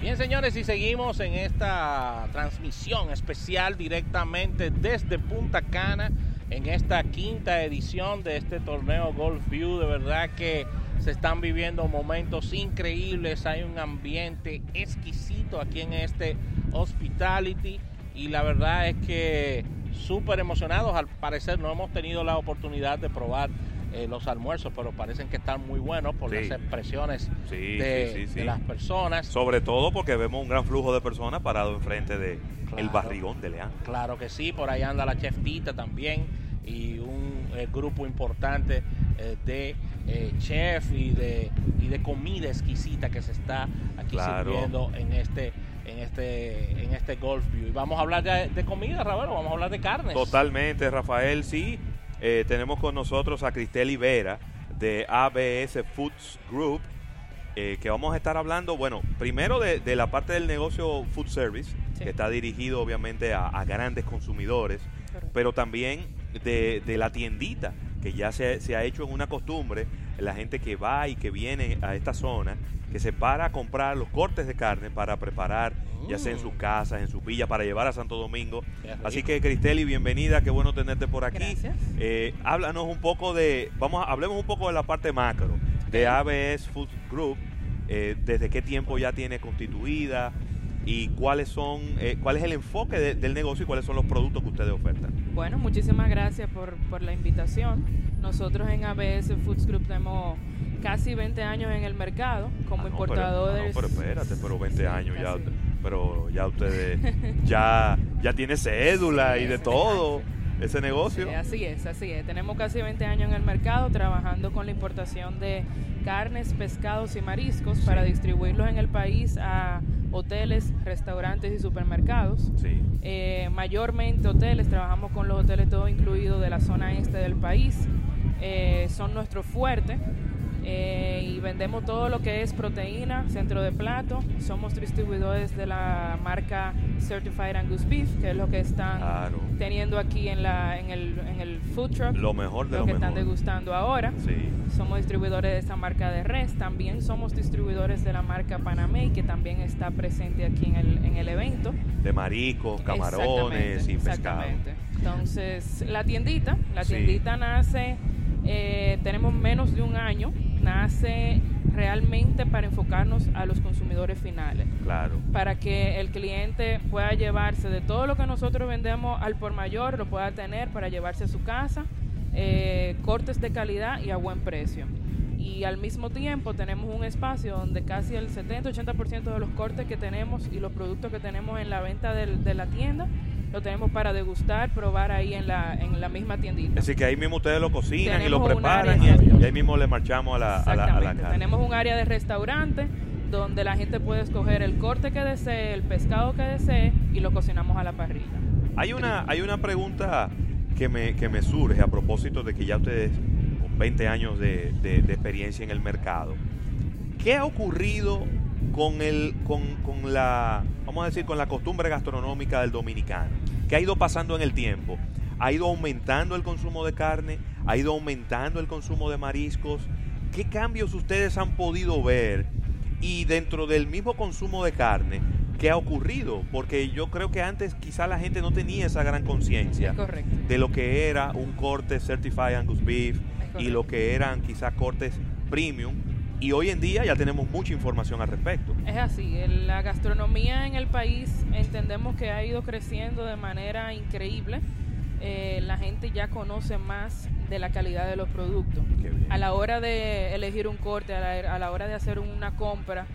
Bien, señores, y seguimos en esta transmisión especial directamente desde Punta Cana en esta quinta edición de este torneo Golf View. De verdad que se están viviendo momentos increíbles, hay un ambiente exquisito aquí en este Hospitality y la verdad es que súper emocionados. Al parecer no hemos tenido la oportunidad de probar eh, los almuerzos, pero parecen que están muy buenos por las expresiones de, las personas. Sobre todo porque vemos un gran flujo de personas parado enfrente de el barrigón de Leán. Claro que sí, por ahí anda la cheftita también y un eh, grupo importante eh, de chef y de, y de comida exquisita que se está aquí sirviendo en este en este en este Golf View. Y vamos a hablar de, de comida, Rafael, vamos a hablar de carnes. Totalmente, Rafael, sí. Eh, tenemos con nosotros a Cristel Vera de ABS Foods Group, eh, que vamos a estar hablando, bueno, primero de, la parte del negocio food service, que está dirigido obviamente a, grandes consumidores, pero también de, la tiendita, que ya se, se ha hecho en una costumbre, la gente que va y que viene a esta zona que se para a comprar los cortes de carne para preparar, ya sea en sus mm. casas, en su villa, para llevar a Santo Domingo. Así que Cristeli, bienvenida, qué bueno tenerte por aquí. Eh, háblanos un poco de, vamos, hablemos un poco de la parte macro de ABS Food Group, eh, desde qué tiempo ya tiene constituida y cuáles son, eh, cuál es el enfoque del negocio y cuáles son los productos que ustedes ofertan. Bueno, muchísimas gracias por, por la invitación. Nosotros en ABS Foods Group tenemos casi 20 años en el mercado como ah, importadores. Pero, no, pero espérate, pero 20 años ya, pero ya ustedes ya ya tiene cédula y de todo ese negocio. así es, así es. Tenemos casi 20 años en el mercado trabajando con la importación de carnes, pescados y mariscos para distribuirlos en el país a hoteles, restaurantes y supermercados. Sí. Eh, mayormente hoteles, trabajamos con los hoteles todo incluido de la zona este del país. Eh, son nuestro fuerte. Eh, y vendemos todo lo que es proteína, centro de plato. Somos distribuidores de la marca Certified Angus Beef, que es lo que están teniendo aquí en, la, en, el, en el food truck. Lo mejor de lo, que están degustando ahora. Somos distribuidores de esa marca de res. También somos distribuidores de la marca Panamey, que también está presente aquí en el, en el evento. De mariscos, camarones y pescado. Exactamente. Entonces, la tiendita, la tiendita nace, eh, tenemos menos de un año nace realmente para enfocarnos a los consumidores finales. Claro. Para que el cliente pueda llevarse de todo lo que nosotros vendemos al por mayor, lo pueda tener para llevarse a su casa, eh, cortes de calidad y a buen precio. Y al mismo tiempo tenemos un espacio donde casi el 70-80% de los cortes que tenemos y los productos que tenemos en la venta de la tienda lo tenemos para degustar, probar ahí en la, en la misma tiendita. Así que ahí mismo ustedes lo cocinan y lo preparan y, ahí mismo le marchamos a la, a la, a carne. Tenemos un área de restaurante donde la gente puede escoger el corte que desee, el pescado que desee y lo cocinamos a la parrilla. Hay una, hay una pregunta que me, que me surge a propósito de que ya ustedes, con 20 años de, de, de experiencia en el mercado, ¿qué ha ocurrido con, el, con, con, la, vamos a decir, con la costumbre gastronómica del dominicano, que ha ido pasando en el tiempo. Ha ido aumentando el consumo de carne, ha ido aumentando el consumo de mariscos. ¿Qué cambios ustedes han podido ver? Y dentro del mismo consumo de carne, ¿qué ha ocurrido? Porque yo creo que antes quizá la gente no tenía esa gran conciencia de lo que era un corte Certified Angus Beef y lo que eran quizá cortes premium y hoy en día ya tenemos mucha información al respecto. Es así, la gastronomía en el país entendemos que ha ido creciendo de manera increíble. Eh, la gente ya conoce más de la calidad de los productos. A la hora de elegir un corte, a la hora de hacer una compra,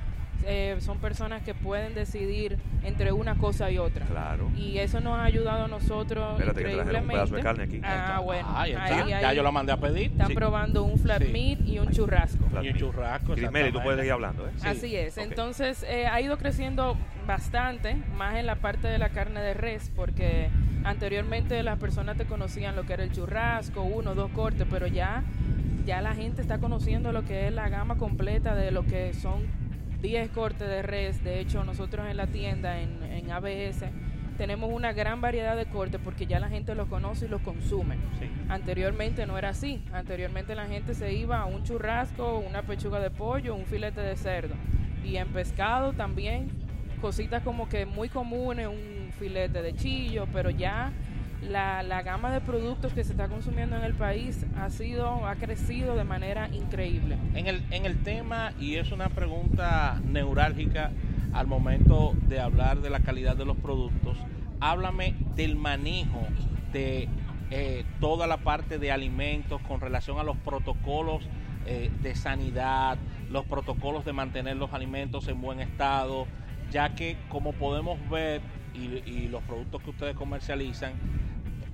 eh, son personas que pueden decidir entre una cosa y otra. Claro. Y eso nos ha ayudado a nosotros increíblemente. un pedazo de carne aquí. Ah, bueno. Ah, ya yo lo mandé a pedir. Están probando un flat meat y un churrasco. y un churrasco. Meli, tú puedes seguir hablando, ¿eh? Así es. Entonces, eh, ha ido creciendo bastante, más en la parte de la carne de res, porque anteriormente las personas te conocían lo que era el churrasco, uno, dos cortes, pero ya ya la gente está conociendo lo que es la gama completa de lo que son 10 cortes de res. De hecho, nosotros en la tienda, en, en ABS, tenemos una gran variedad de cortes porque ya la gente los conoce y los consume. Anteriormente no era así. Anteriormente la gente se iba a un churrasco, una pechuga de pollo, un filete de cerdo. Y en pescado también cositas como que muy comunes, un filete de chillo, pero ya la, la, gama de productos que se está consumiendo en el país ha sido ha crecido de manera increíble. En el, en el tema, y es una pregunta neurálgica al momento de hablar de la calidad de los productos, háblame del manejo de eh, toda la parte de alimentos con relación a los protocolos eh, de sanidad, los protocolos de mantener los alimentos en buen estado, ya que como podemos ver y, y los productos que ustedes comercializan,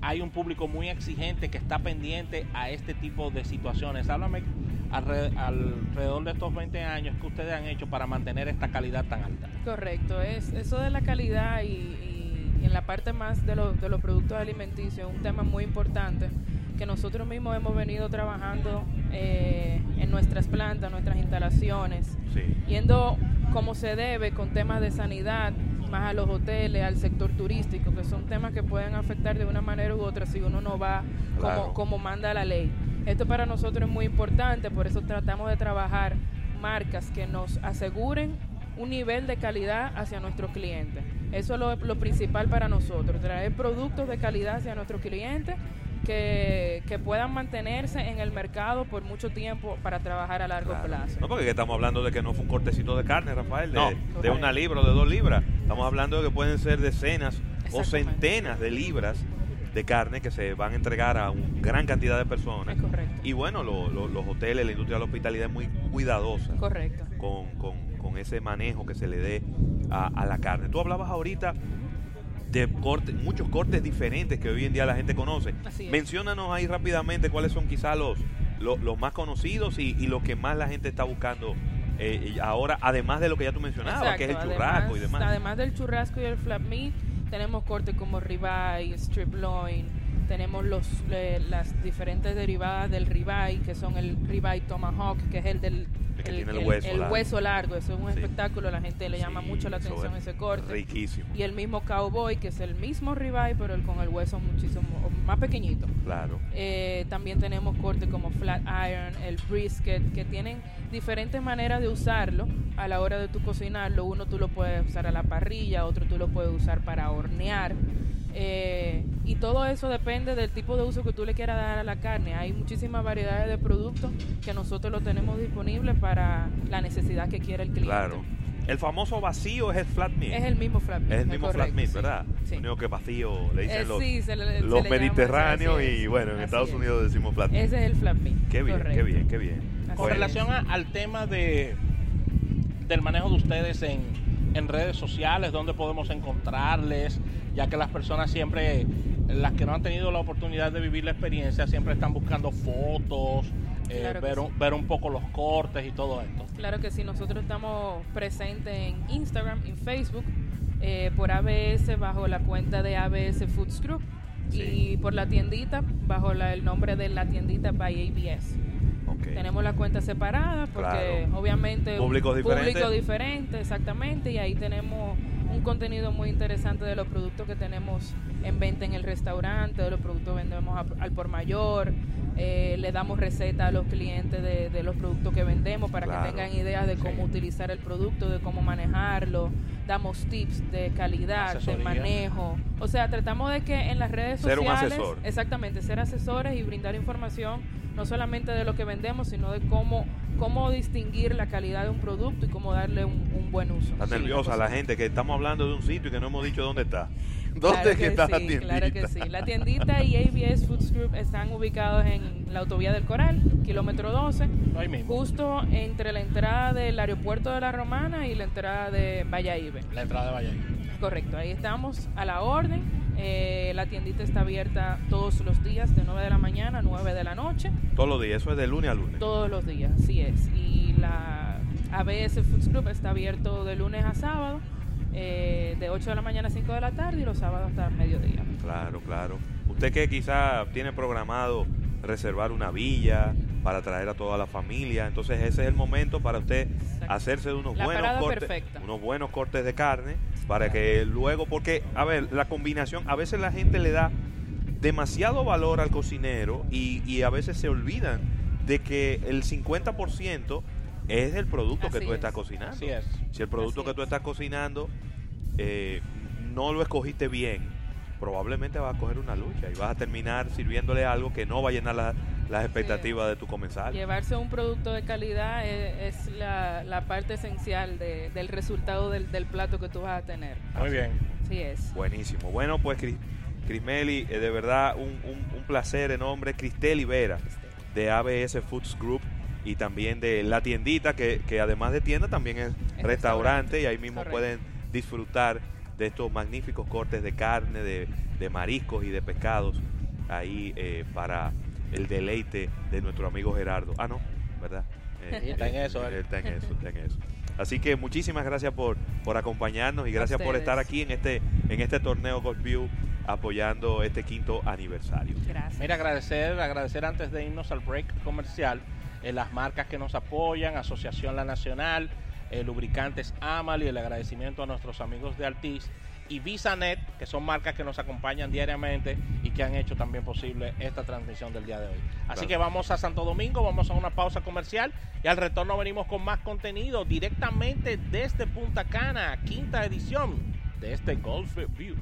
hay un público muy exigente que está pendiente a este tipo de situaciones. Háblame alrededor de estos 20 años que ustedes han hecho para mantener esta calidad tan alta. Correcto, es eso de la calidad y, y en la parte más de, lo, de los productos alimenticios es un tema muy importante que nosotros mismos hemos venido trabajando eh, en nuestras plantas, nuestras instalaciones, Sí. yendo como se debe con temas de sanidad, más a los hoteles, al sector turístico, que son temas que pueden afectar de una manera u otra si uno no va Claro. como, como manda la ley. Esto para nosotros es muy importante, por eso tratamos de trabajar marcas que nos aseguren un nivel de calidad hacia nuestros clientes. Eso es lo, lo principal para nosotros, traer productos de calidad hacia nuestros clientes que, que puedan mantenerse en el mercado por mucho tiempo para trabajar a largo Claro. plazo. No, porque estamos hablando de que no fue un cortecito de carne, Rafael, de, No. de Correcto. una libra o de dos libras. Estamos hablando de que pueden ser decenas o centenas de libras de carne que se van a entregar a una gran cantidad de personas. Es correcto. Y bueno, lo- lo- los hoteles, la industria de la hospitalidad es muy cuidadosa Correcto. con, con- con ese manejo que se le dé a, a la carne. Tú hablabas ahorita de cortes, muchos cortes diferentes que hoy en día la gente conoce. Menciónanos ahí rápidamente cuáles son quizás los, los, los más conocidos y, y lo que más la gente está buscando eh, ahora, además de lo que ya tú mencionabas, que es el churrasco y demás. Además del churrasco y el flat meat, tenemos cortes como ribeye, strip loin, tenemos los, eh, las diferentes derivadas del ribeye, que son el ribeye tomahawk, que es el del El que tiene el hueso largo. hueso largo. Eso es un Sí. espectáculo, la gente le llama Sí, mucho la atención es ese corte. Riquísimo, Y el mismo cowboy, que es el mismo ribeye, pero el con el hueso muchísimo más pequeñito. claro. Eh, también tenemos cortes como flat iron, el brisket, que tienen diferentes maneras de usarlo a la hora de tu cocinarlo. Uno tú lo puedes usar a la parrilla, otro tú lo puedes usar para hornear. Eh, y todo eso depende del tipo de uso que tú le quieras dar a la carne. Hay muchísimas variedades de productos que nosotros lo tenemos disponibles para la necesidad que quiera el cliente. Claro. El famoso vacío es el flat meat. Es el mismo flat meat. Es el mismo correcto, flat meat, sí, ¿verdad? sí. Lo único que vacío le dicen Eh, los, sí, se le- se los mediterráneos y bueno, en Así Estados es. Unidos decimos flat meat. Ese es el flat meat. Qué bien, qué bien, qué bien. Así Con es. relación a- al tema de del manejo de ustedes en, en redes sociales, dónde podemos encontrarles, ya que las personas siempre, las que no han tenido la oportunidad de vivir la experiencia, siempre están buscando fotos, eh, Claro ver, sí. un, ver un poco los cortes y todo esto. Claro que sí, nosotros estamos presentes en Instagram, en Facebook, eh, por ABS bajo la cuenta de ABS Foods Group Sí. y por la tiendita bajo la- el nombre de la tiendita by ABS. Tenemos la cuenta separada porque Claro. obviamente un Públicos diferentes. público diferente, exactamente, y ahí tenemos un contenido muy interesante de los productos que tenemos en venta en el restaurante, de los productos que vendemos a- al por mayor, eh, le damos receta a los clientes de, de los productos que vendemos para Claro. que tengan ideas de cómo Sí. utilizar el producto, de cómo manejarlo, damos tips de calidad, de manejo, o sea, tratamos de que en las redes Ser un sociales, asesor. exactamente, ser asesores y brindar información no solamente de lo que vendemos, sino de cómo, cómo distinguir la calidad de un producto y cómo darle un, un buen uso. Está Sí, nerviosa la gente que estamos hablando de un sitio y que no hemos dicho dónde está. ¿Dónde Claro es que que está la sí, tiendita? Claro que sí. La tiendita y ABS Foods Group están ubicados en la autovía del Coral, kilómetro 12, Ahí mismo, justo entre la entrada del aeropuerto de la Romana y la entrada de Valladolid. la entrada de Valle. Correcto, ahí estamos a la orden. Eh, la tiendita está abierta todos los días de 9 de la mañana a 9 de la noche. Todos los días, eso es de lunes a lunes. Todos los días, así es. Y la ABS Foods Group está abierto de lunes a sábado, eh, de 8 de la mañana a 5 de la tarde y los sábados hasta mediodía. Claro, claro. Usted que quizá tiene programado reservar una villa para traer a toda la familia, entonces ese es el momento para usted Exacto. hacerse de unos La buenos cortes, perfecta. unos buenos cortes de carne para que luego, porque a ver, la combinación, a veces la gente le da demasiado valor al cocinero y, y a veces se olvidan de que el 50% es el producto que tú es. estás cocinando. Así es. Si el producto Así que tú es. estás cocinando eh, no lo escogiste bien, probablemente vas a coger una lucha y vas a terminar sirviéndole algo que no va a llenar la- las expectativas de tu comensal. Llevarse un producto de calidad es, es la, la parte esencial de- del resultado del, del plato que tú vas a tener. Muy bien. Así es. Buenísimo. Bueno, pues Cris, Crismeli, eh, de verdad un, un- un placer enorme. Cristel Vera de ABS Foods Group y también de la tiendita que, que además de tienda también es restaurante, restaurante. y ahí mismo Correcto. pueden disfrutar de estos magníficos cortes de carne, de, de mariscos y de pescados ahí eh, para el deleite de nuestro amigo Gerardo. Ah, no, ¿verdad? Eh, Sí, está en eso, él. Está en eso, está en eso. Así que muchísimas gracias por, por acompañarnos y gracias por estar aquí en este, en este torneo Golf View apoyando este quinto aniversario. Gracias. Mira, agradecer, agradecer antes de irnos al break comercial, eh, las marcas que nos apoyan, Asociación La Nacional, eh, Lubricantes Amal y el agradecimiento a nuestros amigos de Altiz y VisaNet, que son marcas que nos acompañan diariamente y que han hecho también posible esta transmisión del día de hoy. Así Claro. que vamos a Santo Domingo, vamos a una pausa comercial y al retorno venimos con más contenido directamente desde Punta Cana, quinta edición de este Golf View.